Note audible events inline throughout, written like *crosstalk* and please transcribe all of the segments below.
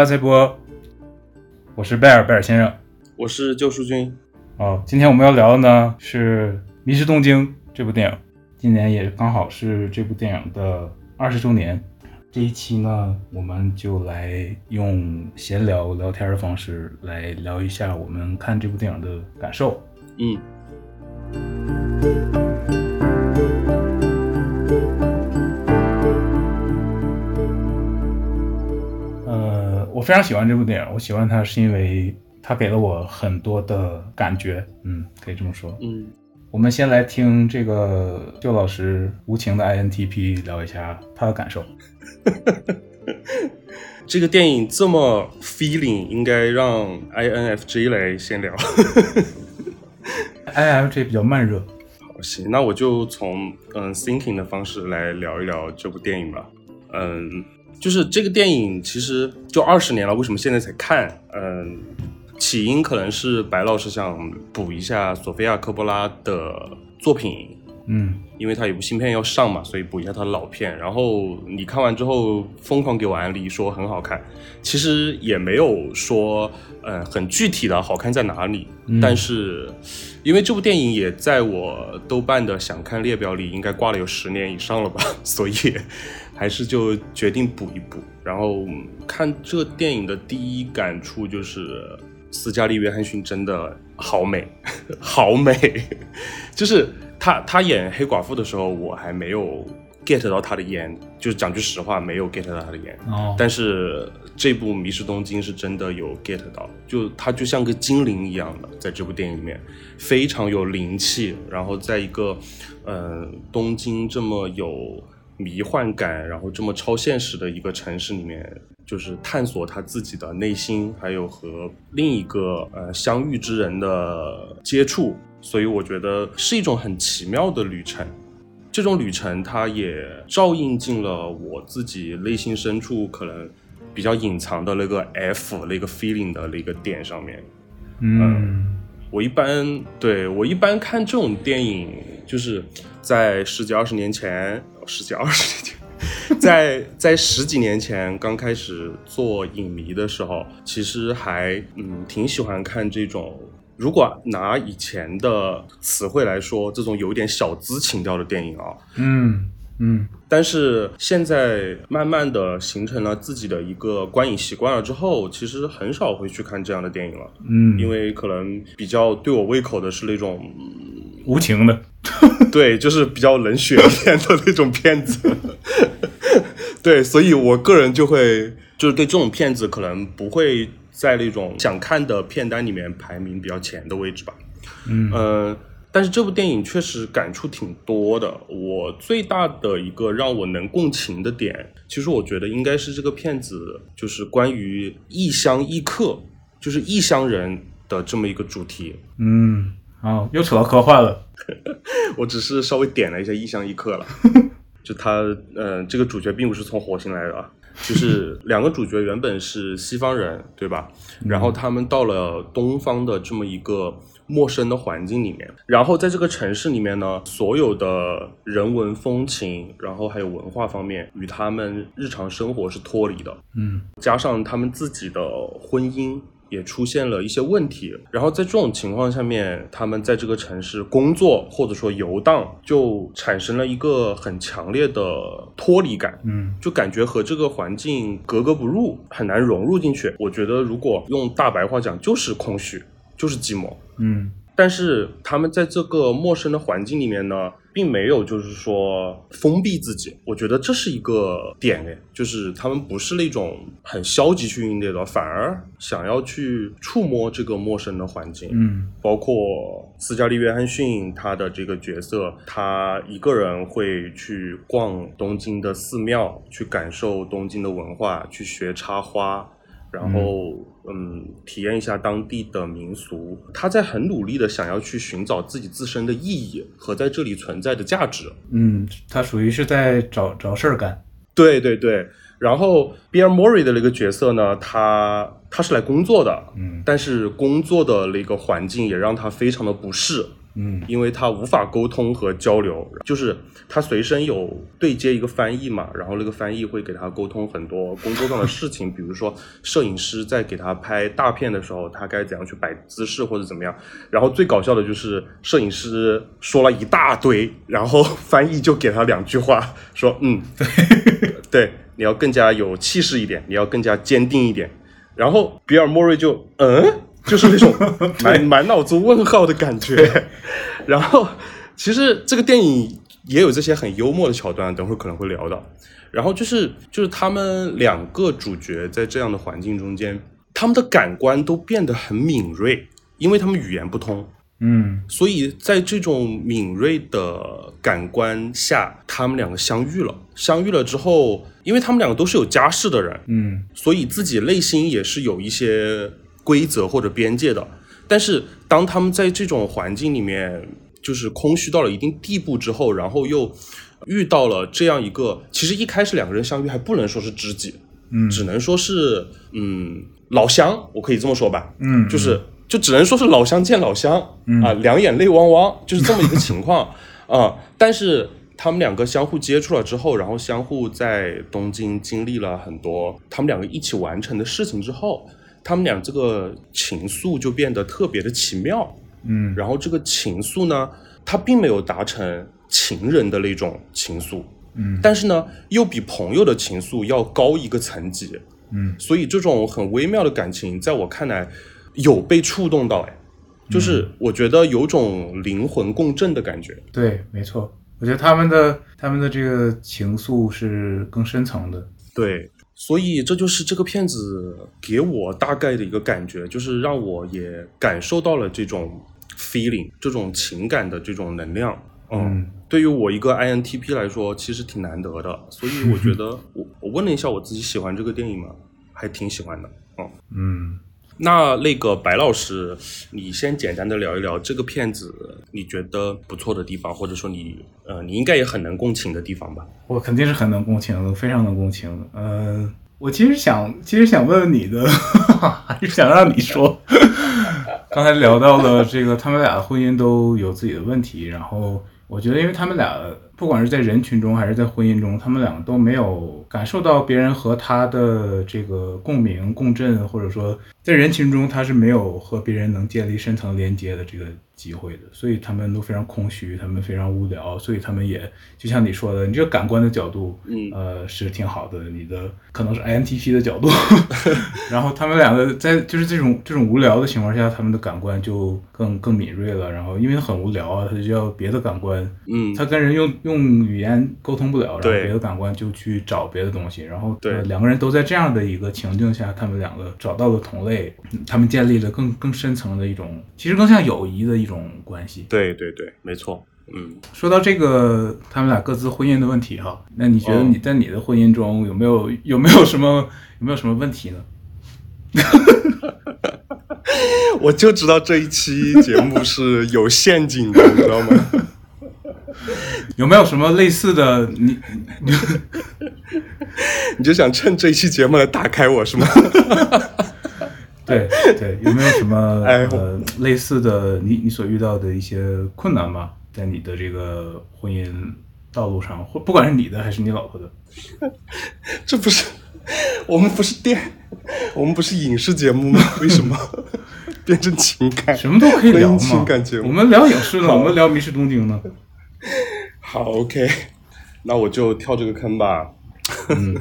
大家好，我是贝尔贝尔先生。我是救赎君。哦，今天我们要聊的呢是《迷失东京》这部电影，今年也刚好是这部电影的二十周年。这一期呢，我们就来用闲聊聊天的方式来聊一下我们看这部电影的感受。嗯，我非常喜欢这部电影，我喜欢它是因为它给了我很多的感觉，嗯，可以这么说。嗯，我们先来听这个旧老师无情的 INTP 聊一下他的感受。*laughs* 这个电影这么 feeling，应该让 INFJ 来先聊。INFJ 比较慢热，*laughs* 好，行，那我就从嗯 thinking 的方式来聊一聊这部电影吧。嗯，就是这个电影其实就二十年了，为什么现在才看？嗯，起因可能是白老师想补一下索菲亚科波拉的作品。嗯因为他有部新片要上嘛，所以补一下他的老片。然后你看完之后疯狂给我安利说很好看，其实也没有说嗯很具体的好看在哪里，但是因为这部电影也在我豆瓣的想看列表里应该挂了有十年以上了吧，所以还是就决定补一补。然后看这电影的第一感触就是斯嘉丽·约翰逊真的好美，*laughs* 好美，*laughs* 就是。他他演黑寡妇的时候，我还没有 get 到他的颜，就是讲句实话，没有 get 到他的颜。哦，但是这部《迷失东京》是真的有 get 到，就他就像个精灵一样的，在这部电影里面非常有灵气，然后在一个呃东京这么有迷幻感，然后这么超现实的一个城市里面，就是探索他自己的内心，还有和另一个呃相遇之人的接触。所以我觉得是一种很奇妙的旅程，这种旅程它也照应进了我自己内心深处可能比较隐藏的那个 F 那个 feeling 的那个点上面。嗯，我一般对我一般看这种电影，就是在十几二十年前，十几二十年前，在在十几年前刚开始做影迷的时候，其实还嗯挺喜欢看这种。如果拿以前的词汇来说，这种有点小资情调的电影啊，嗯嗯，但是现在慢慢的形成了自己的一个观影习惯了之后，其实很少会去看这样的电影了，嗯，因为可能比较对我胃口的是那种无情的，*laughs* 对，就是比较冷血一点的那种片子，*laughs* 对，所以我个人就会就是对这种片子可能不会。在那种想看的片单里面排名比较前的位置吧，嗯呃，但是这部电影确实感触挺多的。我最大的一个让我能共情的点，其实我觉得应该是这个片子就是关于异乡异客，就是异乡人的这么一个主题。嗯，好，又扯到科幻了。*laughs* 我只是稍微点了一下异乡异客了，*laughs* 就他，呃，这个主角并不是从火星来的啊。就是两个主角原本是西方人，对吧？然后他们到了东方的这么一个陌生的环境里面，然后在这个城市里面呢，所有的人文风情，然后还有文化方面，与他们日常生活是脱离的。嗯，加上他们自己的婚姻。也出现了一些问题，然后在这种情况下面，他们在这个城市工作或者说游荡，就产生了一个很强烈的脱离感，嗯，就感觉和这个环境格格不入，很难融入进去。我觉得如果用大白话讲，就是空虚，就是寂寞，嗯。但是他们在这个陌生的环境里面呢，并没有就是说封闭自己，我觉得这是一个点诶，就是他们不是那种很消极去应对的，反而想要去触摸这个陌生的环境。嗯，包括斯嘉丽·约翰逊她的这个角色，她一个人会去逛东京的寺庙，去感受东京的文化，去学插花。然后，嗯，体验一下当地的民俗。他在很努力的想要去寻找自己自身的意义和在这里存在的价值。嗯，他属于是在找找事儿干。对对对。然后比尔·莫瑞的那个角色呢，他他是来工作的，嗯，但是工作的那个环境也让他非常的不适。嗯因为他无法沟通和交流，就是他随身有对接一个翻译嘛，然后那个翻译会给他沟通很多工作上的事情，比如说摄影师在给他拍大片的时候，他该怎样去摆姿势或者怎么样。然后最搞笑的就是摄影师说了一大堆，然后翻译就给他两句话，说嗯，对 *laughs* 对，你要更加有气势一点，你要更加坚定一点。然后比尔莫瑞就嗯。就是那种 *laughs* 满满脑子问号的感觉，然后其实这个电影也有这些很幽默的桥段，等会儿可能会聊到。然后就是就是他们两个主角在这样的环境中间，他们的感官都变得很敏锐，因为他们语言不通，嗯所以在这种敏锐的感官下，他们两个相遇了。相遇了之后，因为他们两个都是有家室的人，嗯所以自己内心也是有一些规则或者边界的。但是当他们在这种环境里面，就是空虚到了一定地步之后，然后又遇到了这样一个，其实一开始两个人相遇还不能说是知己，嗯只能说是嗯老乡，我可以这么说吧，嗯，就是就只能说是老乡见老乡、啊，两眼泪汪汪，就是这么一个情况 *laughs* 啊。但是他们两个相互接触了之后，然后相互在东京经历了很多他们两个一起完成的事情之后，他们俩这个情愫就变得特别的奇妙。嗯然后这个情愫呢，它并没有达成情人的那种情愫，嗯但是呢，又比朋友的情愫要高一个层级。嗯所以这种很微妙的感情，在我看来有被触动到，哎，就是我觉得有种灵魂共振的感觉。对，没错，我觉得他们的他们的这个情愫是更深层的。对，所以这就是这个片子给我大概的一个感觉，就是让我也感受到了这种 feeling，这种情感的这种能量。嗯对于我一个 INTP 来说，其实挺难得的，所以我觉得 *laughs* 我我问了一下我自己喜欢这个电影吗？还挺喜欢的。嗯，嗯那那个白老师，你先简单的聊一聊这个片子，你觉得不错的地方，或者说你呃你应该也很能共情的地方吧？我肯定是很能共情的，非常能共情嗯。我其实想，其实想问问你的，*laughs* 还是想让你说。*laughs* 刚才聊到了这个，他们俩的婚姻都有自己的问题，然后我觉得，因为他们俩不管是在人群中还是在婚姻中，他们两个都没有感受到别人和他的这个共鸣、共振，或者说在人群中他是没有和别人能建立深层连接的这个机会的，所以他们都非常空虚，他们非常无聊，所以他们也就像你说的，你这个感官的角度，嗯呃，是挺好的，你的可能是 INTP 的角度，*laughs* 然后他们两个在就是这种这种无聊的情况下，他们的感官就更更敏锐了，然后因为很无聊啊，他就要别的感官，嗯，他跟人用用语言沟通不了，然后对别的感官就去找别的东西，然后对呃两个人都在这样的一个情境下，他们两个找到了同类，嗯他们建立了更更深层的一种，其实更像友谊的一种关系。对对对，没错。嗯，说到这个，他们俩各自婚姻的问题哈，那你觉得哦你在你的婚姻中有没有有没有什么有没有什么问题呢？*laughs* 我就知道这一期节目是有陷阱的，你知道吗？*laughs* 有没有什么类似的你？*laughs* 你你就想趁这一期节目来打开我是吗？对 *laughs* 对，有没有什么 *laughs* 哎呃类似的你你所遇到的一些困难吗？在你的这个婚姻道路上，或不管是你的还是你老婆的，*laughs* 这不是我们不是电，我们不是影视节目吗？为什么变成情感？什么都可以聊吗情感节。目我们聊影视呢，我们聊《迷失东京》呢。好，OK，那我就跳这个坑吧。嗯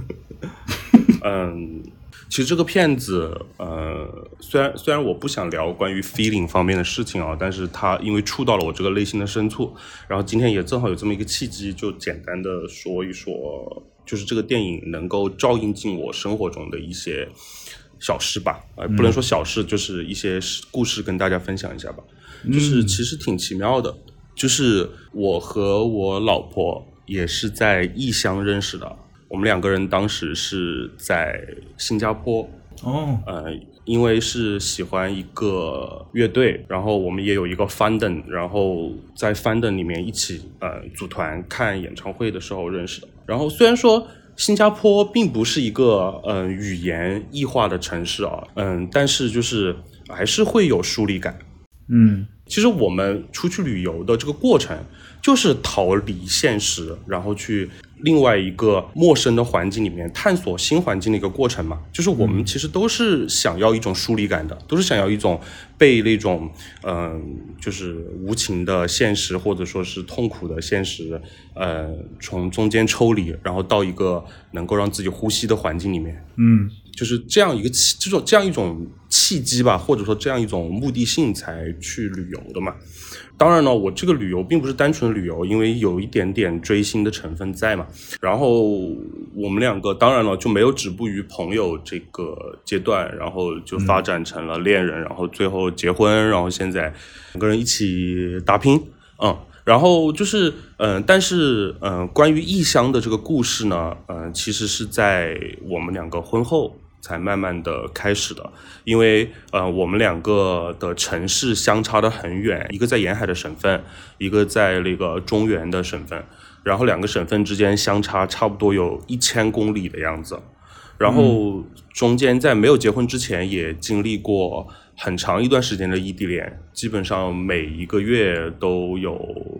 嗯，其实这个片子，呃，虽然虽然我不想聊关于 feeling 方面的事情啊，但是它因为触到了我这个内心的深处，然后今天也正好有这么一个契机，就简单的说一说，就是这个电影能够照应进我生活中的一些小事吧，呃，不能说小事，就是一些事故事跟大家分享一下吧。就是其实挺奇妙的，就是我和我老婆也是在异乡认识的。我们两个人当时是在新加坡，哦，呃，因为是喜欢一个乐队，然后我们也有一个 fandom，然后在 fandom 里面一起呃组团看演唱会的时候认识的。然后虽然说新加坡并不是一个呃语言异化的城市啊，嗯，但是就是还是会有疏离感。嗯其实我们出去旅游的这个过程，就是逃离现实，然后去另外一个陌生的环境里面探索新环境的一个过程嘛。就是我们其实都是想要一种疏离感的，都是想要一种被那种嗯，就是无情的现实或者说是痛苦的现实，呃，从中间抽离，然后到一个能够让自己呼吸的环境里面。嗯。就是这样一个契，这种这样一种契机吧，或者说这样一种目的性才去旅游的嘛。当然呢，我这个旅游并不是单纯旅游，因为有一点点追星的成分在嘛。然后我们两个当然了就没有止步于朋友这个阶段，然后就发展成了恋人，然后最后结婚，然后现在两个人一起打拼，嗯。然后就是，嗯，但是，嗯，关于异乡的这个故事呢，嗯，其实是在我们两个婚后。才慢慢的开始的，因为呃，我们两个的城市相差的很远，一个在沿海的省份，一个在那个中原的省份，然后两个省份之间相差差不多有一千公里的样子，然后中间在没有结婚之前也经历过很长一段时间的异地恋，基本上每一个月都有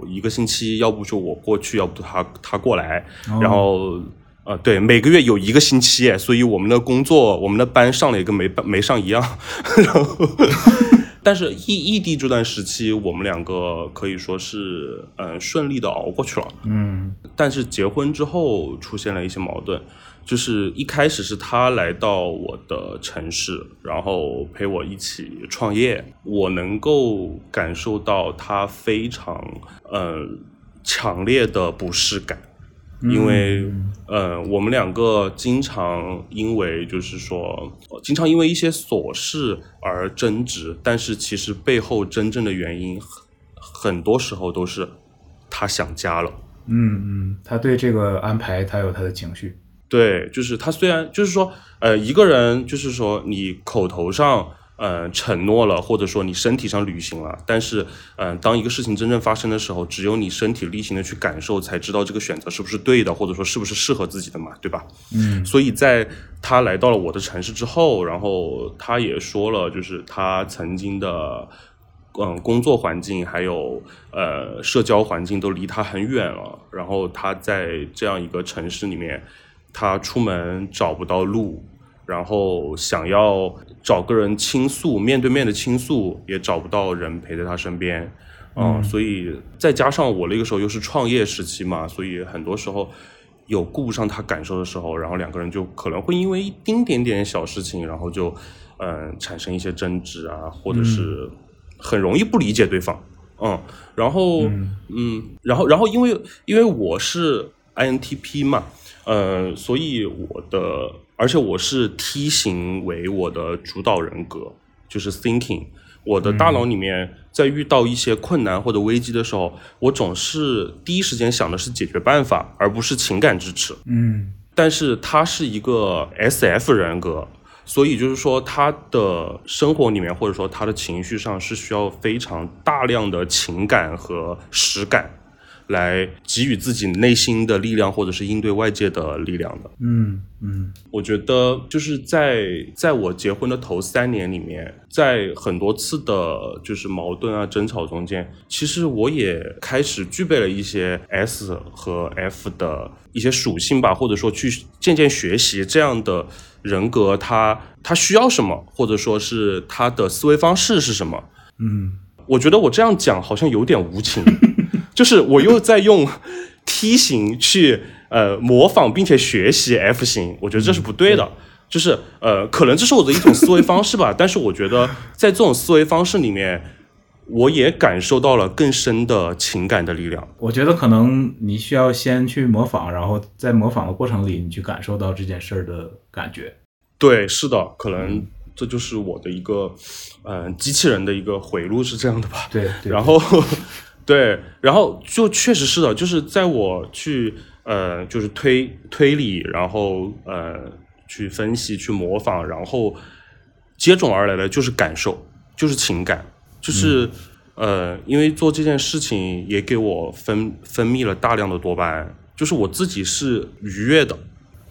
一个星期，要不就我过去，要不他他过来，然后。啊，对，每个月有一个星期，所以我们的工作，我们的班上了一个没没上一样。*laughs* 然后，*laughs* 但是异异地这段时期，我们两个可以说是嗯顺利的熬过去了。嗯，但是结婚之后出现了一些矛盾，就是一开始是他来到我的城市，然后陪我一起创业，我能够感受到他非常嗯强烈的不适感。因为，呃，我们两个经常因为就是说，经常因为一些琐事而争执，但是其实背后真正的原因，很多时候都是他想家了。嗯嗯，他对这个安排，他有他的情绪。对，就是他虽然就是说，呃，一个人就是说，你口头上。嗯，承诺了，或者说你身体上履行了，但是，嗯，当一个事情真正发生的时候，只有你身体力行的去感受，才知道这个选择是不是对的，或者说是不是适合自己的嘛，对吧？嗯，所以在他来到了我的城市之后，然后他也说了，就是他曾经的，嗯，工作环境还有呃社交环境都离他很远了，然后他在这样一个城市里面，他出门找不到路。然后想要找个人倾诉，面对面的倾诉也找不到人陪在他身边，嗯，所以再加上我那个时候又是创业时期嘛，所以很多时候有顾不上他感受的时候，然后两个人就可能会因为一丁点点小事情，然后就嗯产生一些争执啊，或者是很容易不理解对方，嗯，然后嗯，然后然后因为因为我是 INTP 嘛，呃，所以我的。而且我是 T 型为我的主导人格，就是 thinking。我的大脑里面在遇到一些困难或者危机的时候，我总是第一时间想的是解决办法，而不是情感支持。嗯。但是他是一个 SF 人格，所以就是说他的生活里面或者说他的情绪上是需要非常大量的情感和实感。来给予自己内心的力量，或者是应对外界的力量的。嗯嗯，我觉得就是在在我结婚的头三年里面，在很多次的就是矛盾啊、争吵中间，其实我也开始具备了一些 S 和 F 的一些属性吧，或者说去渐渐学习这样的人格，他他需要什么，或者说是他的思维方式是什么。嗯，我觉得我这样讲好像有点无情。就是我又在用 *laughs* 梯形去呃模仿并且学习 F 型，我觉得这是不对的。就是呃，可能这是我的一种思维方式吧。但是我觉得在这种思维方式里面，我也感受到了更深的情感的力量。我觉得可能你需要先去模仿，然后在模仿的过程里，你去感受到这件事儿的感觉。对，是的，可能这就是我的一个嗯机器人的一个回路是这样的吧。对，然后。对，然后就确实是的，就是在我去呃，就是推推理，然后呃，去分析、去模仿，然后接踵而来的就是感受，就是情感，就是呃，因为做这件事情也给我分分泌了大量的多巴胺，就是我自己是愉悦的，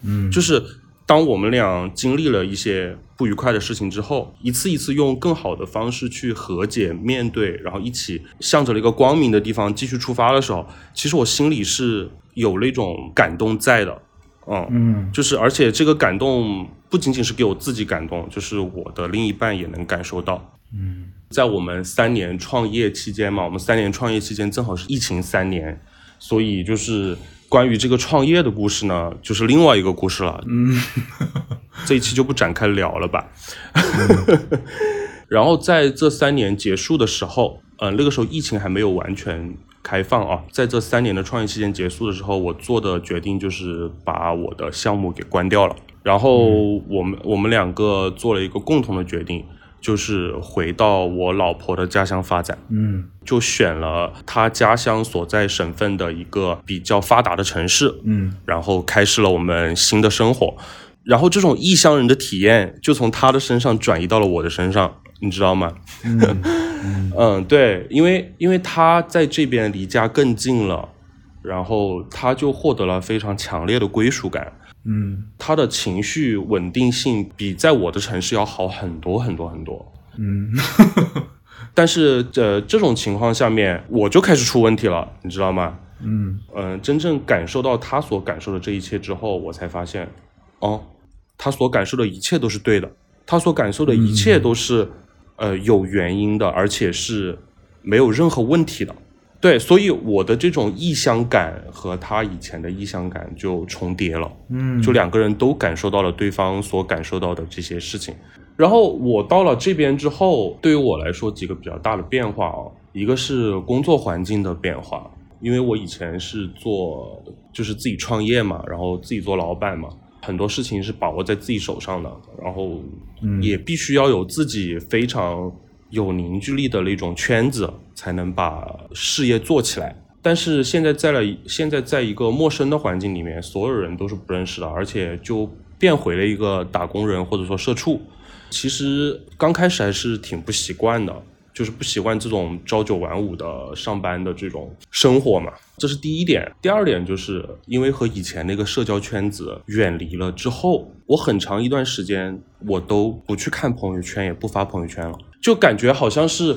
嗯，就是当我们俩经历了一些不愉快的事情之后，一次一次用更好的方式去和解、面对，然后一起向着了一个光明的地方继续出发的时候，其实我心里是有那种感动在的。嗯嗯就是而且这个感动不仅仅是给我自己感动，就是我的另一半也能感受到。嗯在我们三年创业期间嘛，我们三年创业期间正好是疫情三年，所以就是关于这个创业的故事呢，就是另外一个故事了。嗯这一期就不展开聊了吧。*laughs* 然后在这三年结束的时候，呃，那个时候疫情还没有完全开放啊，在这三年的创业期间结束的时候，我做的决定就是把我的项目给关掉了。然后我们我们两个做了一个共同的决定，就是回到我老婆的家乡发展。嗯就选了她家乡所在省份的一个比较发达的城市，嗯然后开始了我们新的生活。然后这种异乡人的体验就从他的身上转移到了我的身上，你知道吗？*laughs* 嗯嗯，对，因为因为他在这边离家更近了，然后他就获得了非常强烈的归属感，嗯他的情绪稳定性比在我的城市要好很多很多很多。嗯 *laughs* 但是呃，这种情况下面我就开始出问题了，你知道吗？嗯嗯、真正感受到他所感受的这一切之后，我才发现，哦，他所感受的一切都是对的，他所感受的一切都是、呃有原因的，而且是没有任何问题的。对，所以我的这种异乡感和他以前的异乡感就重叠了。嗯，就两个人都感受到了对方所感受到的这些事情。然后我到了这边之后，对于我来说几个比较大的变化哦，一个是工作环境的变化，因为我以前是做就是自己创业嘛，然后自己做老板嘛，很多事情是把握在自己手上的，然后嗯也必须要有自己非常有凝聚力的那种圈子，才能把事业做起来。但是现在在了，现在在一个陌生的环境里面，所有人都是不认识的，而且就变回了一个打工人或者说社畜。其实刚开始还是挺不习惯的，就是不习惯这种朝九晚五的上班的这种生活嘛，这是第一点。第二点就是因为和以前那个社交圈子远离了之后，我很长一段时间我都不去看朋友圈，也不发朋友圈了，就感觉好像是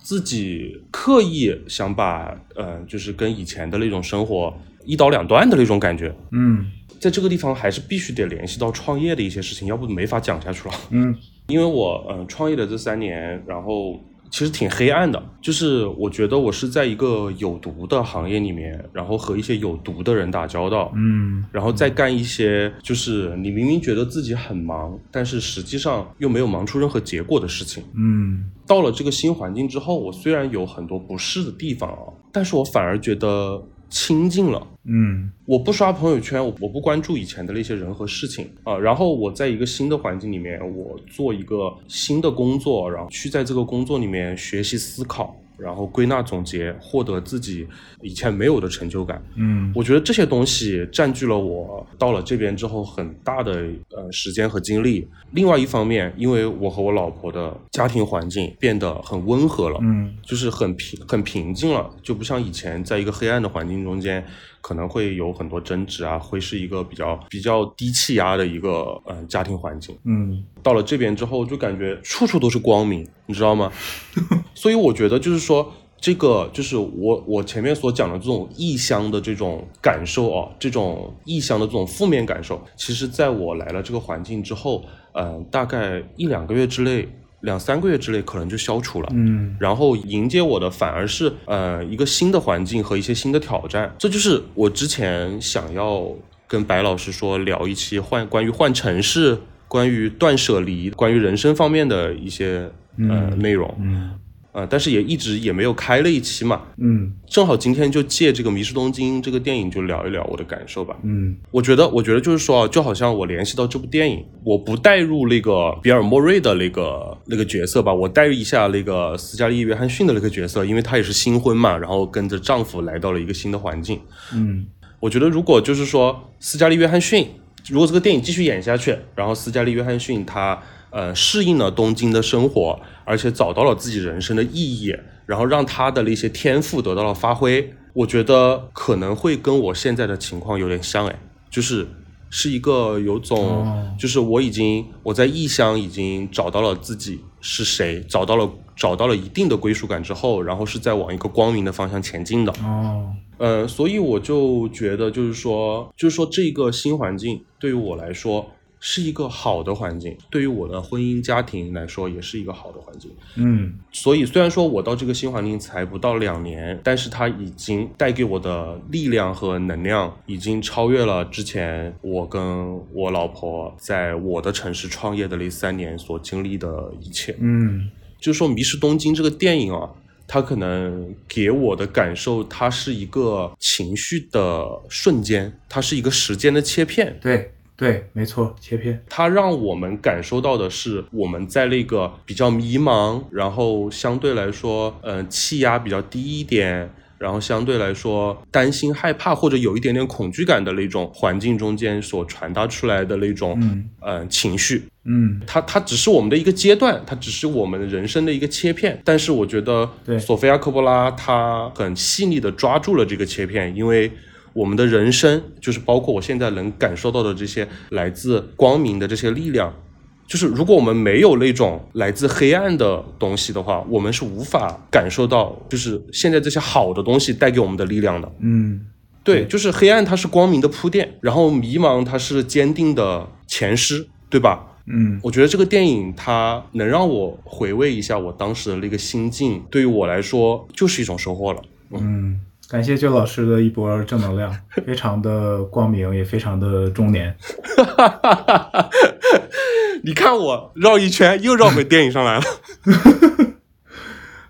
自己刻意想把呃，就是跟以前的那种生活一刀两断的那种感觉。嗯在这个地方还是必须得联系到创业的一些事情，要不没法讲下去了。嗯因为我嗯、呃创业的这三年，然后其实挺黑暗的，就是我觉得我是在一个有毒的行业里面，然后和一些有毒的人打交道，嗯然后再干一些就是你明明觉得自己很忙，但是实际上又没有忙出任何结果的事情。嗯到了这个新环境之后，我虽然有很多不适的地方啊，但是我反而觉得亲近了。嗯。我不刷朋友圈，我我不关注以前的那些人和事情。啊、然后我在一个新的环境里面，我做一个新的工作，然后去在这个工作里面学习思考，然后归纳总结，获得自己以前没有的成就感。嗯我觉得这些东西占据了我到了这边之后很大的呃时间和精力。另外一方面，因为我和我老婆的家庭环境变得很温和了，嗯就是很平很平静了，就不像以前在一个黑暗的环境中间，可能会有很多争执啊，会是一个比较比较低气压的一个嗯、呃家庭环境。嗯到了这边之后，就感觉处处都是光明，你知道吗？*laughs* 所以我觉得就是说，这个就是我我前面所讲的这种异乡的这种感受哦，这种异乡的这种负面感受，其实在我来了这个环境之后，嗯、大概一两个月之内，两三个月之内可能就消除了。嗯。然后迎接我的反而是呃一个新的环境和一些新的挑战，这就是我之前想要跟白老师说聊一期换关于换城市、关于断舍离、关于人生方面的一些呃、内容，嗯呃，但是也一直也没有开了一期嘛，嗯正好今天就借这个《迷失东京》这个电影就聊一聊我的感受吧。嗯我觉得，我觉得就是说啊，就好像我联系到这部电影，我不带入那个比尔·莫瑞的那个那个角色吧，我带入一下那个斯嘉丽·约翰逊的那个角色，因为她也是新婚嘛，然后跟着丈夫来到了一个新的环境。嗯我觉得，如果就是说斯嘉丽·约翰逊，如果这个电影继续演下去，然后斯嘉丽·约翰逊她呃适应了东京的生活，而且找到了自己人生的意义，然后让他的那些天赋得到了发挥，我觉得可能会跟我现在的情况有点像哎，就是是一个有种，就是我已经我在异乡已经找到了自己是谁，找到了找到了一定的归属感之后，然后是在往一个光明的方向前进的。哦，呃，所以我就觉得，就是说，就是说这个新环境对于我来说。是一个好的环境，对于我的婚姻家庭来说也是一个好的环境。嗯，所以虽然说我到这个新环境才不到两年，但是它已经带给我的力量和能量，已经超越了之前我跟我老婆在我的城市创业的那三年所经历的一切。嗯，就是说《迷失东京》这个电影啊，它可能给我的感受，它是一个情绪的瞬间，它是一个时间的切片。对。对，没错，切片。它让我们感受到的是，我们在那个比较迷茫，然后相对来说，嗯，气压比较低一点，然后相对来说担心、害怕或者有一点点恐惧感的那种环境中间所传达出来的那种，嗯，情绪。嗯，它它只是我们的一个阶段，它只是我们人生的一个切片。但是我觉得，对，索菲亚·科波拉她很细腻的抓住了这个切片，因为。我们的人生就是包括我现在能感受到的这些来自光明的这些力量，就是如果我们没有那种来自黑暗的东西的话，我们是无法感受到就是现在这些好的东西带给我们的力量的。嗯，对，就是黑暗它是光明的铺垫，然后迷茫它是坚定的前师，对吧？嗯，我觉得这个电影它能让我回味一下我当时的那个心境，对于我来说就是一种收获了。嗯。感谢舅老师的一波正能量，*laughs* 非常的光明，也非常的中年。*laughs* 你看我绕一圈，又绕回电影上来了。*laughs*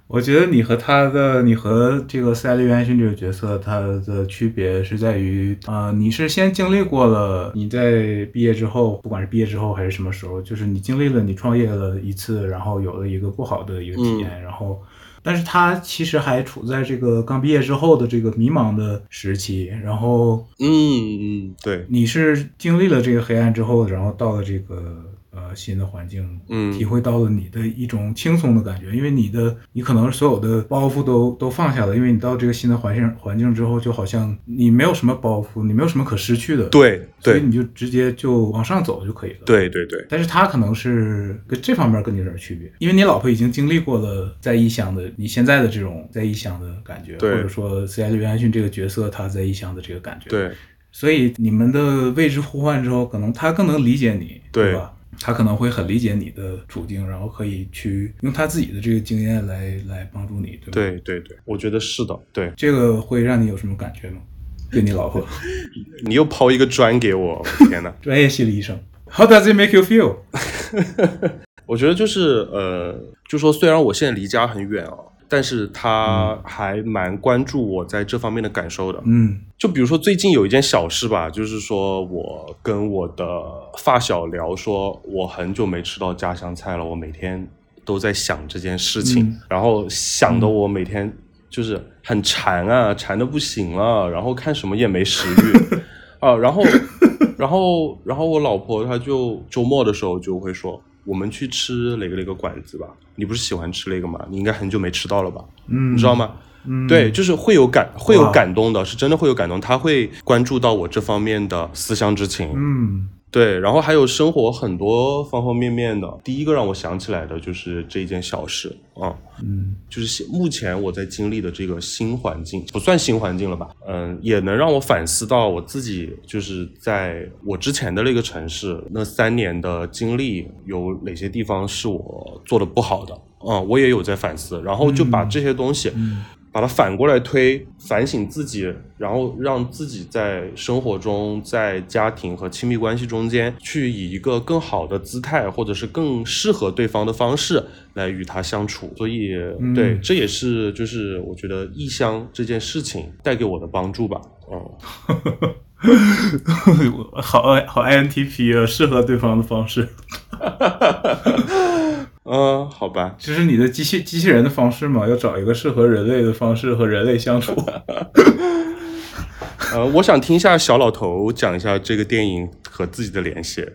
我觉得你和他的，你和这个赛利约翰逊这个角色，他的区别是在于，啊，你是先经历过了，你在毕业之后，不管是毕业之后还是什么时候，就是你经历了你创业了一次，然后有了一个不好的一个体验，然后。但是他其实还处在这个刚毕业之后的这个迷茫的时期，然后，嗯嗯，对，你是经历了这个黑暗之后，然后到了这个。呃，新的环境，嗯，体会到了你的一种轻松的感觉，因为你的你可能所有的包袱都都放下了，因为你到这个新的环境环境之后，就好像你没有什么包袱，你没有什么可失去的，对，所以你就直接就往上走就可以了，对对对。但是他可能是跟这方面跟你有点区别，因为你老婆已经经历过了在异乡的你现在的这种在异乡的感觉，或者说斯嘉丽约翰逊这个角色他在异乡的这个感觉，对，所以你们的位置互换之后，可能他更能理解你，对吧？他可能会很理解你的处境，然后可以去用他自己的这个经验来来帮助你，对吧？对对对，我觉得是的。对，这个会让你有什么感觉吗？对你老婆，*laughs* 你又抛一个砖给我，*laughs* 天哪！专业心理医生，How does it make you feel？*laughs* 我觉得就是呃，就说虽然我现在离家很远啊。但是他还蛮关注我在这方面的感受的，嗯，就比如说最近有一件小事吧，就是说我跟我的发小聊，说我很久没吃到家乡菜了，我每天都在想这件事情，然后想的我每天就是很馋啊，馋的不行了，然后看什么也没食欲。*laughs* 啊，然后，然后，然后我老婆她就周末的时候就会说。我们去吃哪个哪个馆子吧？你不是喜欢吃那个吗？你应该很久没吃到了吧？嗯，你知道吗？嗯，对，就是会有感，会有感动的，是真的会有感动。他会关注到我这方面的思乡之情。嗯。对，然后还有生活很多方方面面的。第一个让我想起来的就是这一件小事啊，嗯，就是目前我在经历的这个新环境，不算新环境了吧？嗯，也能让我反思到我自己，就是在我之前的那个城市那三年的经历，有哪些地方是我做的不好的？嗯，我也有在反思，然后就把这些东西。把它反过来推，反省自己，然后让自己在生活中、在家庭和亲密关系中间，去以一个更好的姿态，或者是更适合对方的方式来与他相处。所以，对，这也是就是我觉得异乡这件事情带给我的帮助吧。*laughs* 哦，好好 INTP 啊，适合对方的方式。*laughs* 嗯，好吧，这是你的机器机器人的方式嘛？要找一个适合人类的方式和人类相处。*laughs* 呃，我想听一下小老头讲一下这个电影和自己的联系。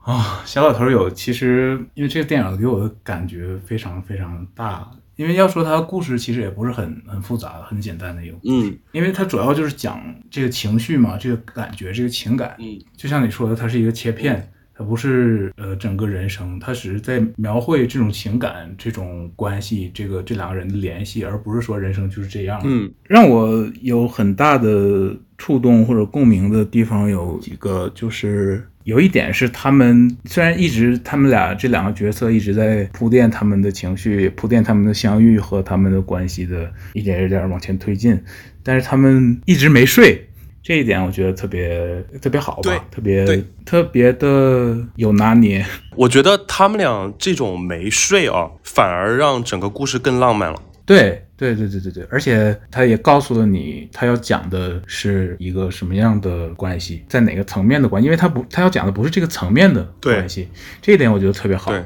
啊，小老头有，其实因为这个电影给我的感觉非常非常大，因为要说它的故事其实也不是很很复杂，很简单的有，嗯因为它主要就是讲这个情绪嘛，这个感觉，这个情感，嗯就像你说的，它是一个切片，它不是呃整个人生，它只是在描绘这种情感、这种关系，这个这两个人的联系，而不是说人生就是这样。嗯让我有很大的触动或者共鸣的地方有几个，就是有一点是他们虽然一直他们俩这两个角色一直在铺垫他们的情绪，铺垫他们的相遇和他们的关系的一点一点往前推进，但是他们一直没睡。这一点我觉得特别特别好对吧，特别对特别的有拿捏。*laughs* 我觉得他们俩这种没睡啊，反而让整个故事更浪漫了。对对对对对对，而且他也告诉了你，他要讲的是一个什么样的关系，在哪个层面的关系，因为他不，他要讲的不是这个层面的关系，这一点我觉得特别好对。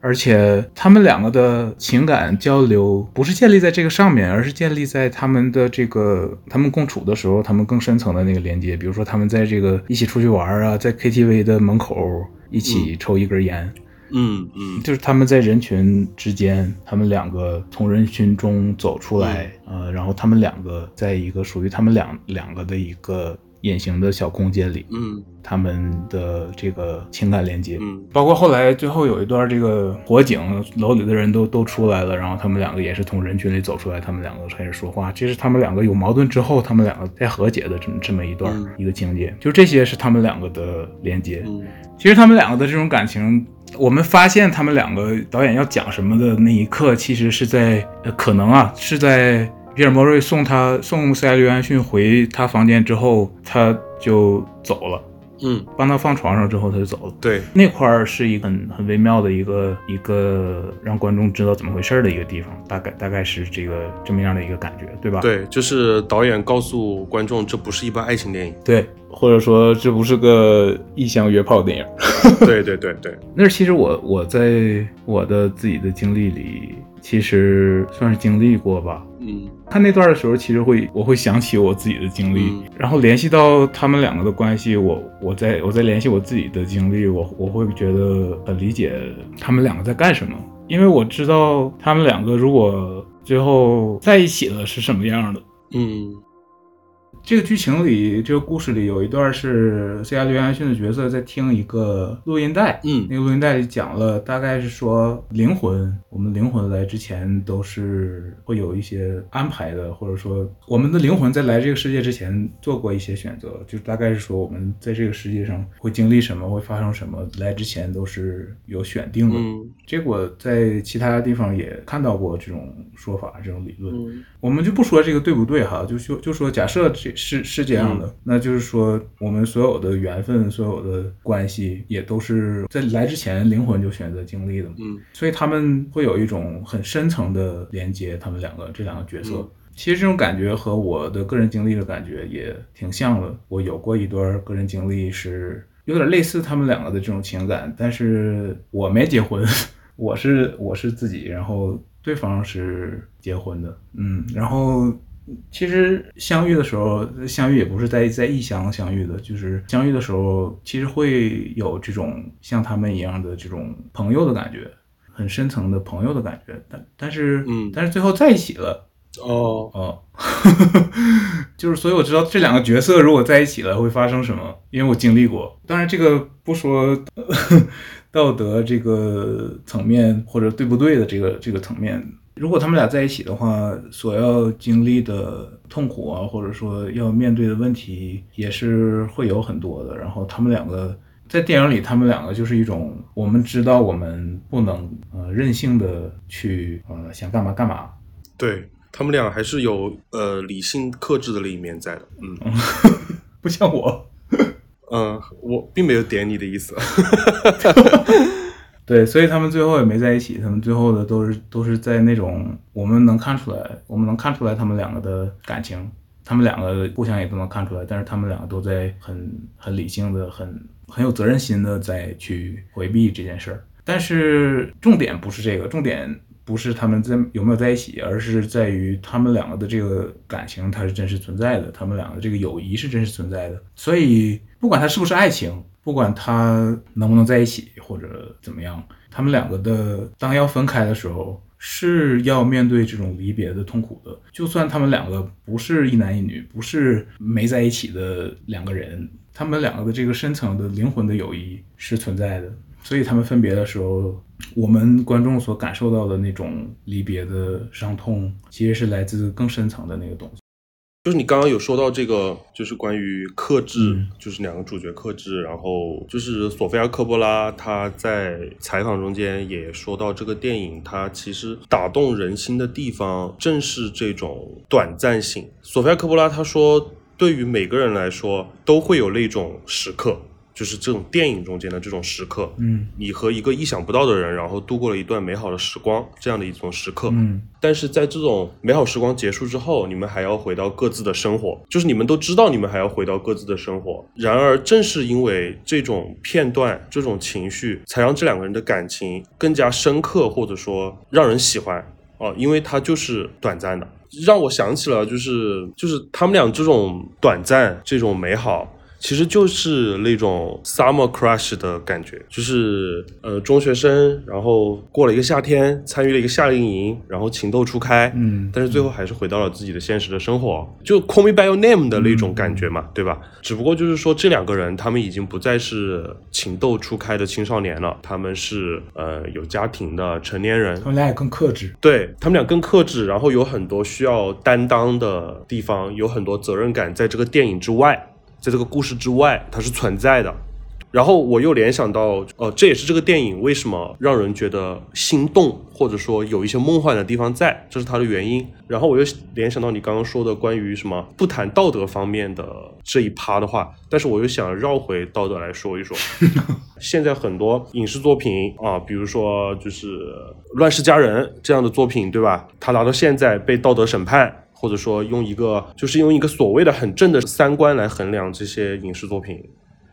而且他们两个的情感交流不是建立在这个上面，而是建立在他们的这个他们共处的时候，他们更深层的那个连接。比如说，他们在这个一起出去玩啊，在 KTV 的门口一起抽一根烟，嗯嗯就是他们在人群之间，他们两个从人群中走出来，呃，然后他们两个在一个属于他们两两个的一个隐形的小空间里，嗯。他们的这个情感连接，嗯。包括后来最后有一段这个火警，楼里的人都都出来了，然后他们两个也是从人群里走出来，他们两个开始说话，这是他们两个有矛盾之后，他们两个在和解的这么这么一段、嗯。一个情节，就这些是他们两个的连接。嗯。其实他们两个的这种感情，我们发现他们两个导演要讲什么的那一刻，其实是在呃，可能啊，是在比尔·莫瑞送他送塞利约翰逊回他房间之后，他就走了，嗯，帮他放床上之后他就走了。对，那块儿是一个很很微妙的一个一个让观众知道怎么回事儿的一个地方，大概大概是这个这么样的一个感觉，对吧？对，就是导演告诉观众，这不是一般爱情电影。对，或者说这不是个异乡约炮电影。*laughs* 对对对对，那其实我我在我的自己的经历里，其实算是经历过吧。嗯。看那段的时候，其实会我会想起我自己的经历，嗯。然后联系到他们两个的关系，我我在我在联系我自己的经历，我我会觉得很理解他们两个在干什么，因为我知道他们两个如果最后在一起了是什么样的。嗯这个剧情里，这个故事里有一段是塞亚·约翰逊的角色在听一个录音带，嗯那个录音带里讲了，大概是说灵魂，我们灵魂来之前都是会有一些安排的，或者说我们的灵魂在来这个世界之前做过一些选择，就大概是说我们在这个世界上会经历什么，会发生什么，来之前都是有选定的。嗯结果在其他地方也看到过这种说法，这种理论。嗯我们就不说这个对不对哈，就说就说假设这是是这样的，嗯那就是说我们所有的缘分、所有的关系，也都是在来之前灵魂就选择经历的嘛，嗯所以他们会有一种很深层的连接，他们两个这两个角色。嗯其实这种感觉和我的个人经历的感觉也挺像的。我有过一段个人经历是有点类似他们两个的这种情感，但是我没结婚，*laughs* 我是我是自己，然后对方是结婚的，嗯，然后其实相遇的时候，相遇也不是在在异乡相遇的，就是相遇的时候，其实会有这种像他们一样的这种朋友的感觉，很深层的朋友的感觉，但但是嗯但是最后在一起了。哦哦，*laughs* 就是所以我知道这两个角色如果在一起了会发生什么，因为我经历过。当然，这个不说道德这个层面或者对不对的这个这个层面，如果他们俩在一起的话，所要经历的痛苦啊，或者说要面对的问题也是会有很多的。然后他们两个。在电影里，他们两个就是一种，我们知道我们不能呃任性的去呃想干嘛干嘛，对他们俩还是有呃理性克制的那一面在的。嗯 *laughs* 不像我。嗯，我并没有点你的意思。*laughs* 对，所以他们最后也没在一起，他们最后的都是都是在那种我们能看出来，我们能看出来他们两个的感情，他们两个互相也都能看出来，但是他们两个都在很很理性的、很很有责任心的在去回避这件事儿。但是重点不是这个，重点不是他们在有没有在一起，而是在于他们两个的这个感情它是真实存在的，他们两个这个友谊是真实存在的。所以不管他是不是爱情，不管他能不能在一起或者怎么样，他们两个的当要分开的时候，是要面对这种离别的痛苦的。就算他们两个不是一男一女，不是没在一起的两个人，他们两个的这个深层的灵魂的友谊是存在的。所以他们分别的时候，我们观众所感受到的那种离别的伤痛，其实是来自更深层的那个东西。就是你刚刚有说到这个，就是关于克制，就是两个主角克制，然后就是索菲亚科波拉，他在采访中间也说到，这个电影它其实打动人心的地方，正是这种短暂性。索菲亚科波拉他说，对于每个人来说，都会有那种时刻。就是这种电影中间的这种时刻，嗯，你和一个意想不到的人，然后度过了一段美好的时光，这样的一种时刻，嗯，但是在这种美好时光结束之后，你们还要回到各自的生活，就是你们都知道你们还要回到各自的生活。然而，正是因为这种片段、这种情绪，才让这两个人的感情更加深刻，或者说让人喜欢。哦，因为它就是短暂的，让我想起了就是就是他们俩这种短暂、这种美好。其实就是那种 summer crush 的感觉，就是呃中学生，然后过了一个夏天，参与了一个夏令营，然后情窦初开，嗯，但是最后还是回到了自己的现实的生活，就 call me by your name 的那种感觉嘛，对吧？只不过就是说这两个人，他们已经不再是情窦初开的青少年了，他们是呃有家庭的成年人，他们俩也更克制，对他们俩更克制，然后有很多需要担当的地方，有很多责任感，在这个电影之外。在这个故事之外，它是存在的。然后我又联想到，呃，这也是这个电影为什么让人觉得心动，或者说有一些梦幻的地方在，这是它的原因。然后我又联想到你刚刚说的关于什么不谈道德方面的这一趴的话，但是我又想绕回道德来说一说。*laughs* 现在很多影视作品啊，比如说就是《乱世佳人》这样的作品，对吧？它拿到现在被道德审判。或者说用一个就是用一个所谓的很正的三观来衡量这些影视作品，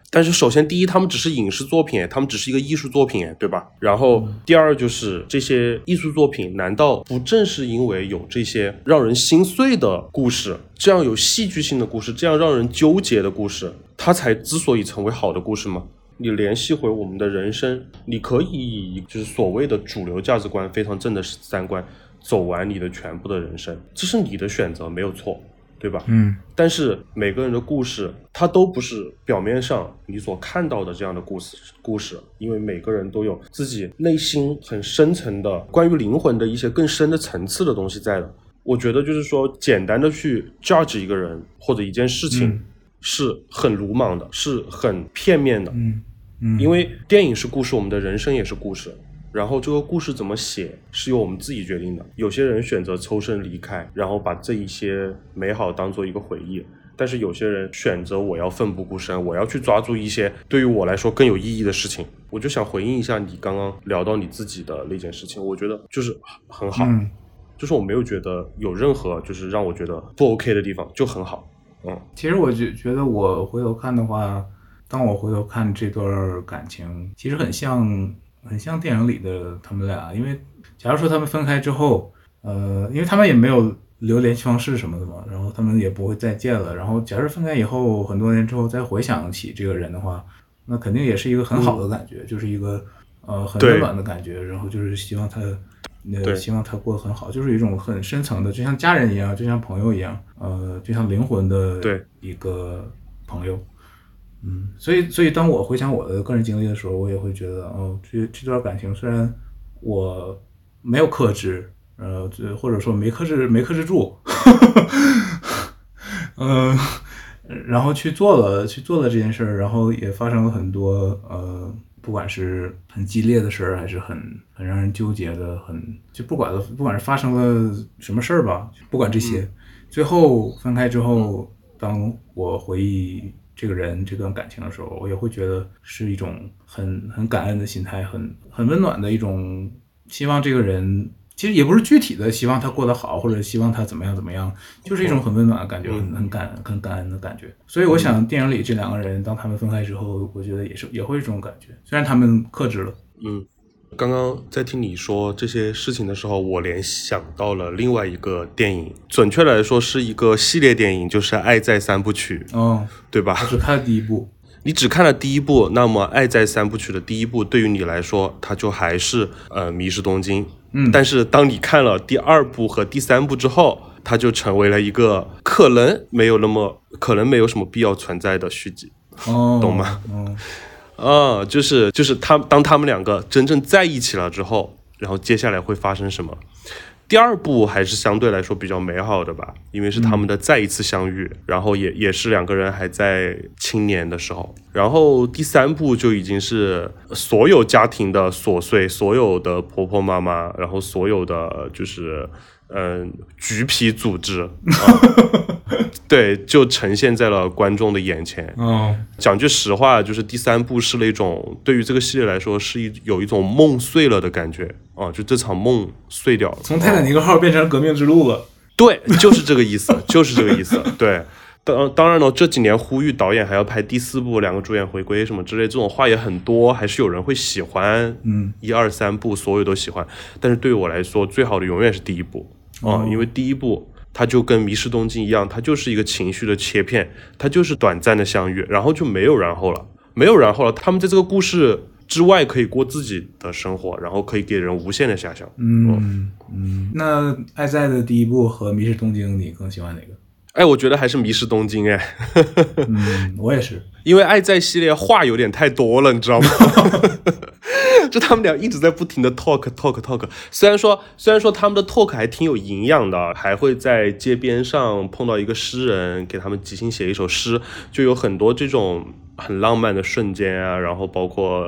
但是首先第一，他们只是影视作品，他们只是一个艺术作品，对吧？然后第二就是这些艺术作品，难道不正是因为有这些让人心碎的故事，这样有戏剧性的故事，这样让人纠结的故事，它才之所以成为好的故事吗？你联系回我们的人生，你可以以就是所谓的主流价值观非常正的三观。走完你的全部的人生，这是你的选择，没有错，对吧？嗯。但是每个人的故事，它都不是表面上你所看到的这样的故事。故事，因为每个人都有自己内心很深层的关于灵魂的一些更深的层次的东西在的。我觉得就是说，简单的去 judge 一个人或者一件事情，是很鲁莽的，是很片面的。嗯嗯。因为电影是故事，我们的人生也是故事。然后这个故事怎么写是由我们自己决定的。有些人选择抽身离开，然后把这一些美好当做一个回忆；但是有些人选择我要奋不顾身，我要去抓住一些对于我来说更有意义的事情。我就想回应一下你刚刚聊到你自己的那件事情，我觉得就是很好，就是我没有觉得有任何就是让我觉得不 OK 的地方，就很好。嗯，其实我觉觉得我回头看的话，当我回头看这段感情，其实很像。很像电影里的他们俩，因为假如说他们分开之后，呃，因为他们也没有留联系方式什么的嘛，然后他们也不会再见了。然后，假如分开以后很多年之后再回想起这个人的话，那肯定也是一个很好的感觉，就是一个呃很温暖的感觉。然后就是希望他，呃，希望他过得很好，就是一种很深层的，就像家人一样，就像朋友一样，呃，就像灵魂的一个朋友。嗯，所以，所以当我回想我的个人经历的时候，我也会觉得，哦，这这段感情虽然我没有克制，呃，或者说没克制，没克制住，嗯，*laughs* 然后去做了，去做了这件事儿，然后也发生了很多，呃，不管是很激烈的事儿，还是很很让人纠结的，很就不管了，不管是发生了什么事儿吧，不管这些，最后分开之后，当我回忆。这个人这段感情的时候，我也会觉得是一种很很感恩的心态，很很温暖的一种希望。这个人其实也不是具体的希望他过得好，或者希望他怎么样怎么样，就是一种很温暖的感觉，很很感很感恩的感觉。所以我想，电影里这两个人当他们分开之后，我觉得也是也会这种感觉。虽然他们克制了，嗯。刚刚在听你说这些事情的时候，我联想到了另外一个电影，准确来说是一个系列电影，就是《爱在三部曲》，哦，对吧？我只看了第一部，你只看了第一部，那么《爱在三部曲》的第一部对于你来说，它就还是呃《迷失东京》。嗯，但是当你看了第二部和第三部之后，它就成为了一个可能没有那么可能没有什么必要存在的续集。哦，懂吗？哦，啊，就是就是他当他们两个真正在一起了之后，然后接下来会发生什么？第二部还是相对来说比较美好的吧，因为是他们的再一次相遇，然后也也是两个人还在青年的时候。然后第三部就已经是所有家庭的琐碎，所有的婆婆妈妈，然后所有的就是嗯橘皮组织，*laughs* 啊对，就呈现在了观众的眼前。哦，讲句实话，就是第三部是那种对于这个系列来说是一有一种梦碎了的感觉啊，就这场梦碎掉了。从泰坦尼克号变成革命之路了。对，就是这个意思，*laughs* 就是这个意思。对，当当然了，这几年呼吁导演还要拍第四部，两个主演回归什么之类，这种话也很多，还是有人会喜欢。嗯，一二三部所有都喜欢，但是对于我来说，最好的永远是第一部啊、哦因为第一部。它就跟《迷失东京》一样，它就是一个情绪的切片，它就是短暂的相遇，然后就没有然后了，没有然后了。他们在这个故事之外可以过自己的生活，然后可以给人无限的遐想。嗯嗯，那《爱在》的第一部和《迷失东京》，你更喜欢哪个？哎，我觉得还是《迷失东京》哎，嗯，我也是。*laughs* 因为《爱在》系列话有点太多了，你知道吗？*laughs* 就他们俩一直在不停的 talk talk talk，虽然说虽然说他们的 talk 还挺有营养的，还会在街边上碰到一个诗人，给他们即兴写一首诗，就有很多这种很浪漫的瞬间啊，然后包括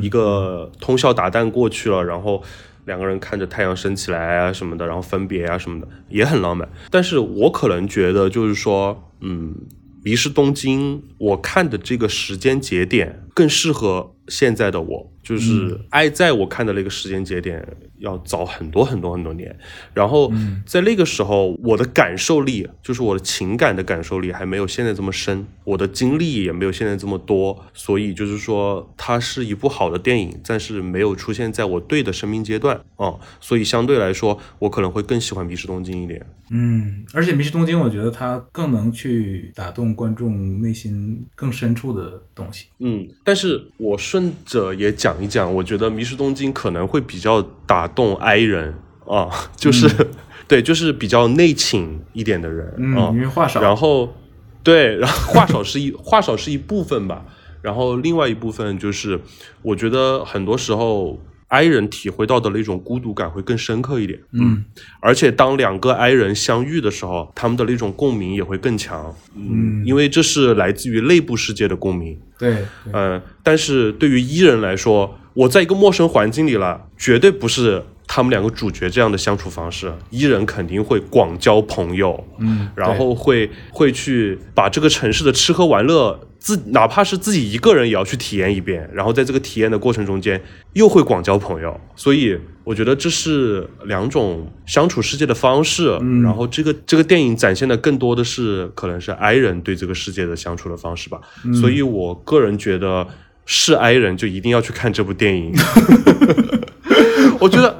一个通宵达旦过去了，然后。两个人看着太阳升起来啊什么的，然后分别啊什么的，也很浪漫。但是我可能觉得，就是说，嗯，迷失东京，我看的这个时间节点更适合现在的我，就是爱在我看的那个时间节点要早很多很多很多年。然后在那个时候，我的感受力，就是我的情感的感受力还没有现在这么深，我的经历也没有现在这么多，所以就是说，它是一部好的电影，但是没有出现在我对的生命阶段啊、所以相对来说，我可能会更喜欢《迷失东京》一点。嗯，而且《迷失东京》，我觉得它更能去打动观众内心更深处的东西。嗯，但是我顺着也讲一讲，我觉得《迷失东京》可能会比较打动 I 人啊，就是、*laughs* 对，就是比较内倾一点的人嗯，啊因。为话少。然后对，然 *laughs* 后话少是一话少是一部分吧，然后另外一部分就是，我觉得很多时候 I 人体会到的那种孤独感会更深刻一点。嗯而且当两个 I 人相遇的时候，他们的那种共鸣也会更强。嗯，因为这是来自于内部世界的共鸣。对，对嗯，但是对于伊人来说，我在一个陌生环境里了，绝对不是他们两个主角这样的相处方式。伊人肯定会广交朋友，嗯，然后会会去把这个城市的吃喝玩乐，自哪怕是自己一个人也要去体验一遍，然后在这个体验的过程中间又会广交朋友，所以我觉得这是两种相处世界的方式。嗯然后这个这个电影展现的更多的是可能是 I 人对这个世界的相处的方式吧。嗯所以我个人觉得是 I 人就一定要去看这部电影。*laughs* 我觉得，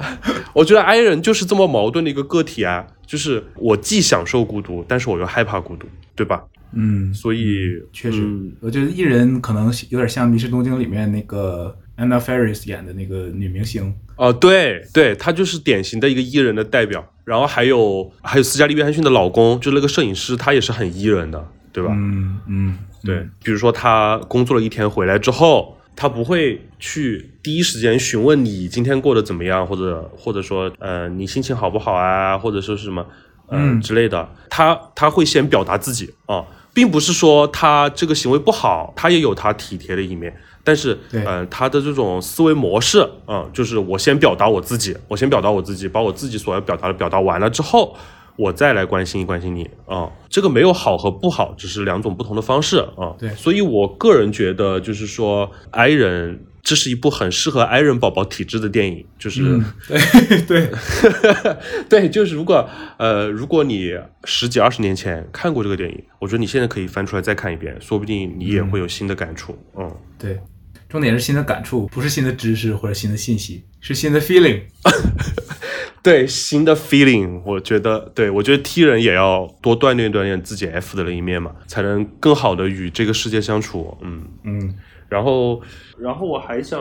我觉得 I 人就是这么矛盾的一个个体啊，就是我既享受孤独，但是我又害怕孤独，对吧？嗯，所以确实，嗯我觉得艺人可能有点像《迷失东京》里面那个 Anna Faris 演的那个女明星。哦，对对，她就是典型的一个艺人的代表。然后还有还有斯嘉丽·约翰逊的老公，就是那个摄影师，他也是很艺人的，对吧？嗯嗯，对，比如说他工作了一天回来之后，他不会去第一时间询问你今天过得怎么样，或者或者说呃你心情好不好啊，或者说是什么嗯、嗯之类的，他他会先表达自己啊、并不是说他这个行为不好，他也有他体贴的一面。但是，嗯呃，他的这种思维模式，啊、就是我先表达我自己，我先表达我自己，把我自己所要表达的表达完了之后，我再来关心关心你啊、这个没有好和不好，只是两种不同的方式啊、对所以我个人觉得，就是说，I 人这是一部很适合 I 人宝宝体质的电影，就是、嗯，对 *laughs* 对，*laughs* *laughs* 对，就是如果呃，如果你十几二十年前看过这个电影，我觉得你现在可以翻出来再看一遍，说不定你也会有新的感触。嗯，对，重点是新的感触，不是新的知识或者新的信息，是新的 feeling。对新的 feeling，我觉得，对我觉得踢人也要多锻炼锻炼自己 F 的那一面嘛，才能更好的与这个世界相处。嗯嗯，然后，然后我还想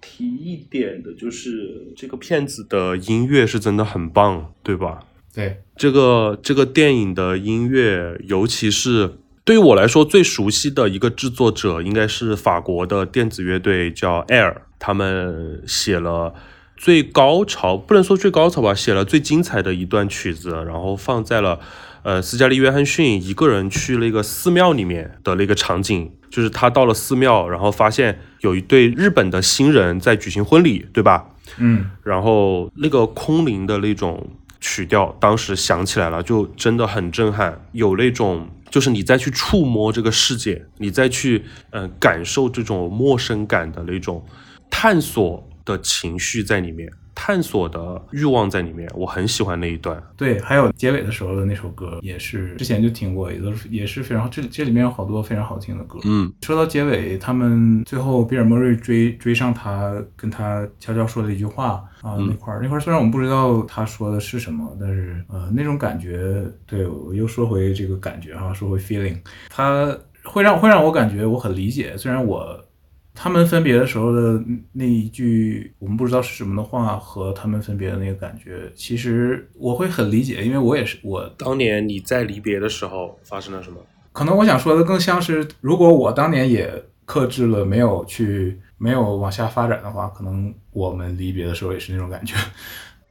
提一点的就是这个片子的音乐是真的很棒，对吧？对，这个这个电影的音乐，尤其是对于我来说最熟悉的一个制作者，应该是法国的电子乐队叫 Air，他们写了。最高潮不能说最高潮吧，写了最精彩的一段曲子，然后放在了，呃，斯嘉丽·约翰逊一个人去那个寺庙里面的那个场景，就是他到了寺庙，然后发现有一对日本的新人在举行婚礼，对吧？嗯，然后那个空灵的那种曲调，当时想起来了，就真的很震撼，有那种就是你再去触摸这个世界，你再去嗯感受这种陌生感的那种探索。的情绪在里面，探索的欲望在里面，我很喜欢那一段。对，还有结尾的时候的那首歌，也是之前就听过，也都是也是非常这这里面有好多非常好听的歌。嗯，说到结尾，他们最后比尔·莫瑞追追上他，跟他悄悄说了一句话啊，那块儿那块儿虽然我们不知道他说的是什么，但是呃那种感觉，对我又说回这个感觉哈，说回 feeling，他会让会让我感觉我很理解，虽然我。他们分别的时候的那一句我们不知道是什么的话，和他们分别的那个感觉，其实我会很理解，因为我也是我当年你在离别的时候发生了什么？可能我想说的更像是，如果我当年也克制了，没有去没有往下发展的话，可能我们离别的时候也是那种感觉。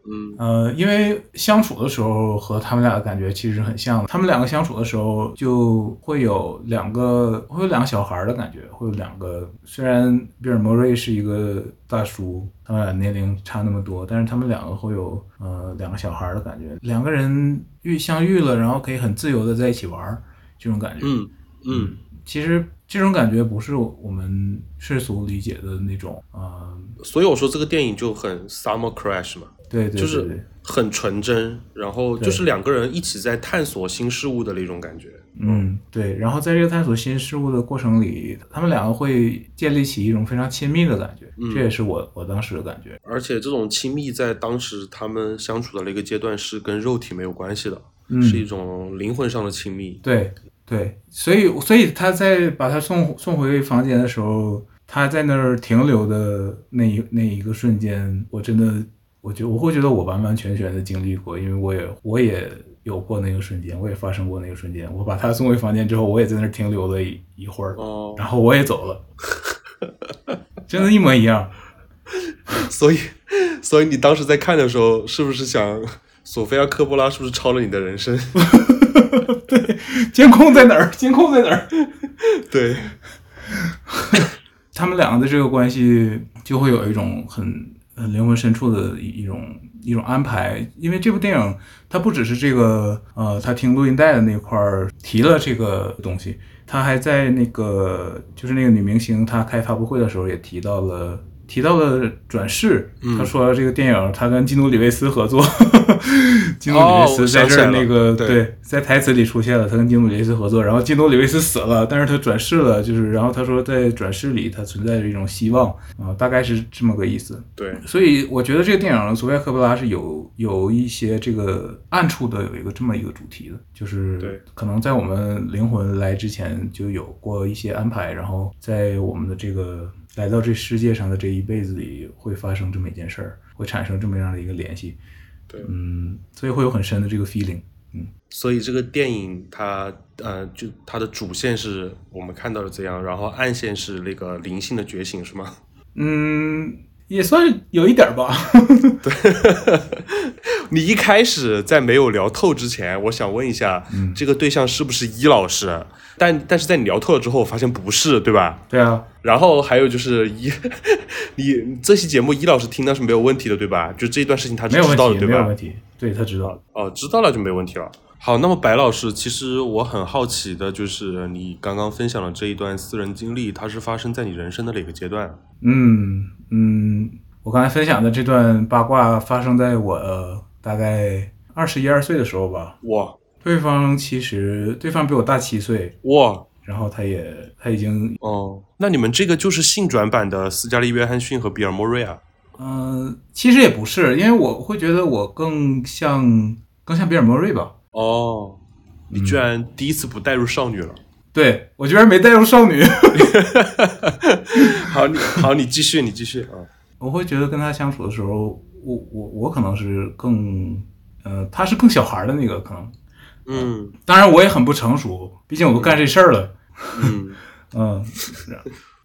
嗯呃，因为相处的时候和他们俩的感觉其实很像。他们两个相处的时候就会有两个，会有两个小孩的感觉，会有两个。虽然比尔·莫瑞是一个大叔，他们俩年龄差那么多，但是他们两个会有呃两个小孩的感觉。两个人遇相遇了，然后可以很自由的在一起玩，这种感觉。嗯嗯，其实这种感觉不是我们世俗理解的那种啊。所以我说这个电影就很 Summer Crash 嘛。对，就是很纯真，然后就是两个人一起在探索新事物的那种感觉。嗯，对。然后在这个探索新事物的过程里，他们两个会建立起一种非常亲密的感觉，这也是我我当时的感觉。而且这种亲密在当时他们相处的那个阶段是跟肉体没有关系的，是一种灵魂上的亲密。对对，所以所以他在把他送送回房间的时候，他在那儿停留的那一那一个瞬间，我真的。我觉我会觉得我完完全全的经历过，因为我也我也有过那个瞬间，我也发生过那个瞬间。我把他送回房间之后，我也在那儿停留了一一会儿，然后我也走了，*laughs* 真的，一模一样。*laughs* 所以，所以你当时在看的时候，是不是想索菲亚科波拉是不是抄了你的人生？*laughs* 对，监控在哪儿？监控在哪儿？对，他们两个的这个关系就会有一种很。灵魂深处的一一种一种安排，因为这部电影它不只是这个，呃，他听录音带的那块儿提了这个东西，他还在那个就是那个女明星她开发布会的时候也提到了。提到了转世，他说这个电影他跟基努里维斯合作，*laughs* 基努里维斯在这儿那个对，在台词里出现了，他跟基努里维斯合作，然后基努里维斯死了，但是他转世了，就是然后他说在转世里他存在着一种希望啊，大概是这么个意思。对，所以我觉得这个电影索菲亚科波拉是有有一些这个暗处的有一个这么一个主题的，就是对，可能在我们灵魂来之前就有过一些安排，然后在我们的这个。来到这世界上的这一辈子里，会发生这么一件事儿，会产生这么样的一个联系，对，嗯，所以会有很深的这个 feeling，嗯，所以这个电影它，呃，就它的主线是我们看到的这样，然后暗线是那个灵性的觉醒，是吗？嗯，也算有一点吧。*laughs* 对，*laughs* 你一开始在没有聊透之前，我想问一下，这个对象是不是伊老师？但但是在你聊透了之后，我发现不是，对吧？对啊。然后还有就是一，*laughs* 你这期节目伊老师听到是没有问题的，对吧？就这一段事情他知道的，对吧？没有问题，对他知道。哦，知道了就没问题了。好，那么白老师，其实我很好奇的就是你刚刚分享的这一段私人经历，它是发生在你人生的哪个阶段？嗯嗯，我刚才分享的这段八卦发生在我大概二十一二岁的时候吧。哇。对方其实，对方比我大七岁哇，然后他也他已经哦，那你们这个就是性转版的斯嘉丽·约翰逊和比尔·莫瑞啊？嗯，其实也不是，因为我会觉得我更像更像比尔·莫瑞吧。哦，你居然第一次不带入少女了？对我居然没带入少女。*laughs* 好，你好，你继续，你继续啊。我会觉得跟他相处的时候，我我我可能是更，呃，他是更小孩的那个可能。嗯当然我也很不成熟，毕竟我都干这事儿了。嗯 *laughs* 嗯，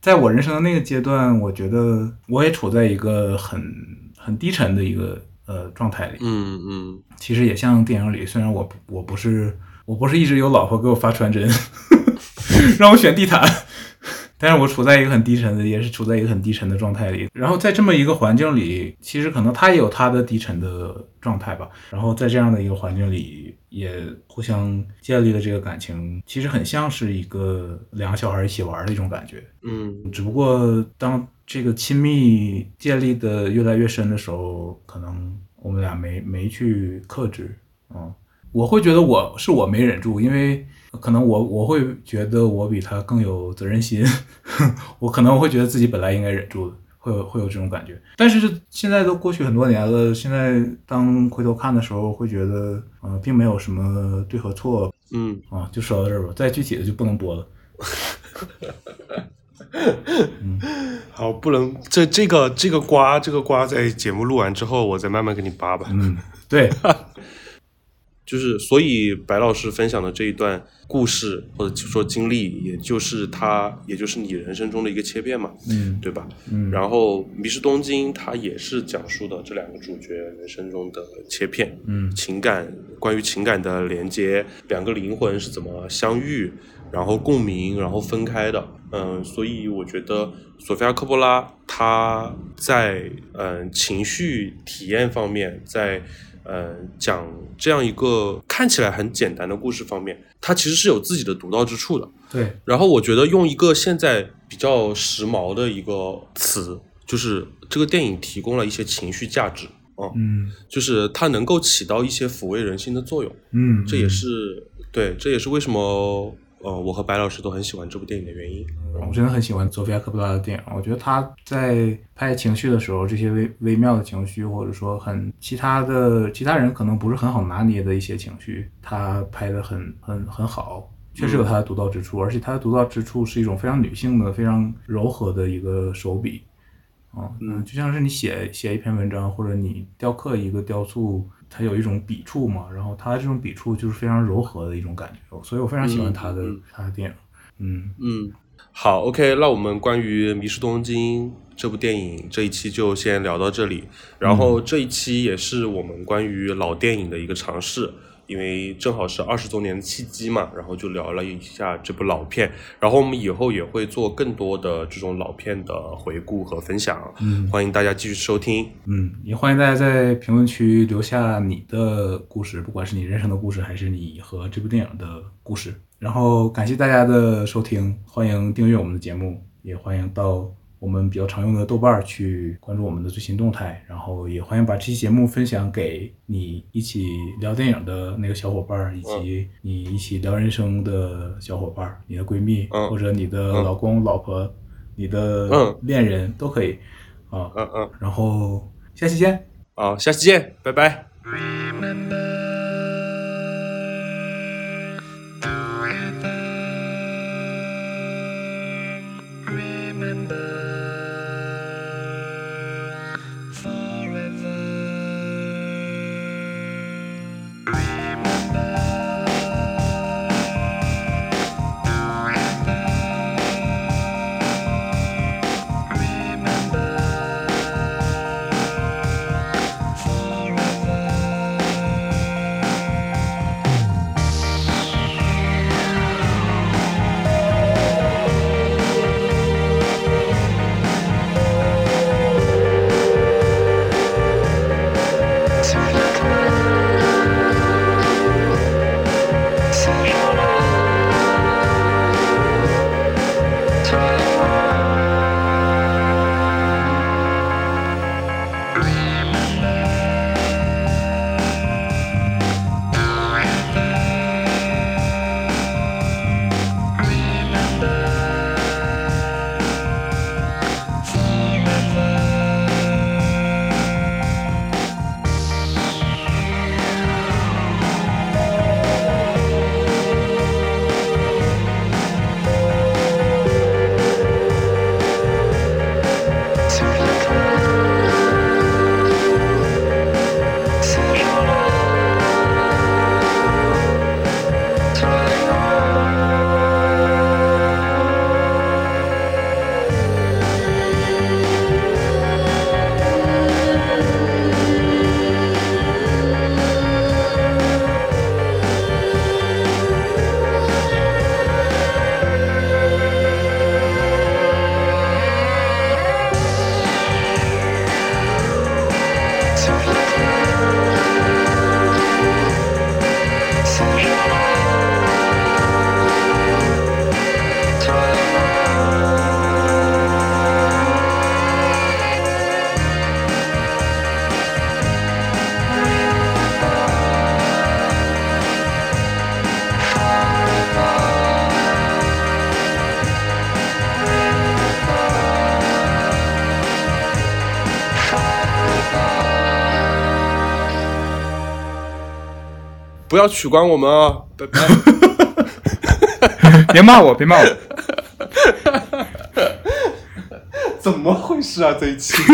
在我人生的那个阶段，我觉得我也处在一个很很低沉的一个呃状态里。嗯嗯其实也像电影里，虽然我不我不是我不是一直有老婆给我发传真，*laughs* 让我选地毯，但是我处在一个很低沉的，也是处在一个很低沉的状态里。然后在这么一个环境里，其实可能他也有他的低沉的状态吧。然后在这样的一个环境里，也互相建立了这个感情，其实很像是一个两个小孩一起玩的一种感觉。嗯只不过当这个亲密建立的越来越深的时候，可能我们俩没没去克制，嗯，我会觉得我是我没忍住，因为可能我我会觉得我比他更有责任心，*laughs* 我可能会觉得自己本来应该忍住的，会有会有这种感觉。但是现在都过去很多年了，现在当回头看的时候，会觉得呃，并没有什么对和错嗯，啊，就说到这儿吧，再具体的就不能播了。*laughs* 好，不能这这个这个瓜这个瓜在节目录完之后，我再慢慢给你扒吧。嗯，对，*laughs* 就是，所以白老师分享的这一段故事或者说经历，也就是他，也就是你人生中的一个切片嘛，嗯对吧？嗯然后《迷失东京》它也是讲述的这两个主角人生中的切片，嗯情感关于情感的连接，两个灵魂是怎么相遇，然后共鸣，然后分开的。嗯，所以我觉得索菲亚·科波拉他在嗯情绪体验方面，在嗯讲这样一个看起来很简单的故事方面，它其实是有自己的独到之处的。对，然后我觉得用一个现在比较时髦的一个词，就是这个电影提供了一些情绪价值。啊、嗯。就是它能够起到一些抚慰人心的作用，嗯，这也是对，这也是为什么呃我和白老师都很喜欢这部电影的原因。我真的很喜欢佐菲亚·科波拉的电影，我觉得他在拍情绪的时候，这些微微妙的情绪，或者说很其他的其他人可能不是很好拿捏的一些情绪，他拍的很很很好，确实有他的独到之处，而且他的独到之处是一种非常女性的、非常柔和的一个手笔。啊，嗯，就像是你写写一篇文章，或者你雕刻一个雕塑，它有一种笔触嘛，然后它这种笔触就是非常柔和的一种感觉，所以我非常喜欢他的、他的电影。嗯嗯，好，OK，那我们关于《迷失东京》这部电影这一期就先聊到这里。然后这一期也是我们关于老电影的一个尝试，因为正好是二十周年的契机嘛，然后就聊了一下这部老片。然后我们以后也会做更多的这种老片的回顾和分享，嗯欢迎大家继续收听。嗯，也欢迎大家在评论区留下你的故事，不管是你人生的故事，还是你和这部电影的故事。然后感谢大家的收听，欢迎订阅我们的节目，也欢迎到我们比较常用的豆瓣儿去关注我们的最新动态。然后也欢迎把这期节目分享给你一起聊电影的那个小伙伴儿，以及你一起聊人生的小伙伴儿，你的闺蜜、嗯或者你的老公、老婆、你的嗯恋人都可以啊。嗯嗯，然后下期见。好，下期见，拜拜。不要取关我们啊！拜拜。别骂我，别骂我。*laughs* 怎么回事啊？这一期。*laughs*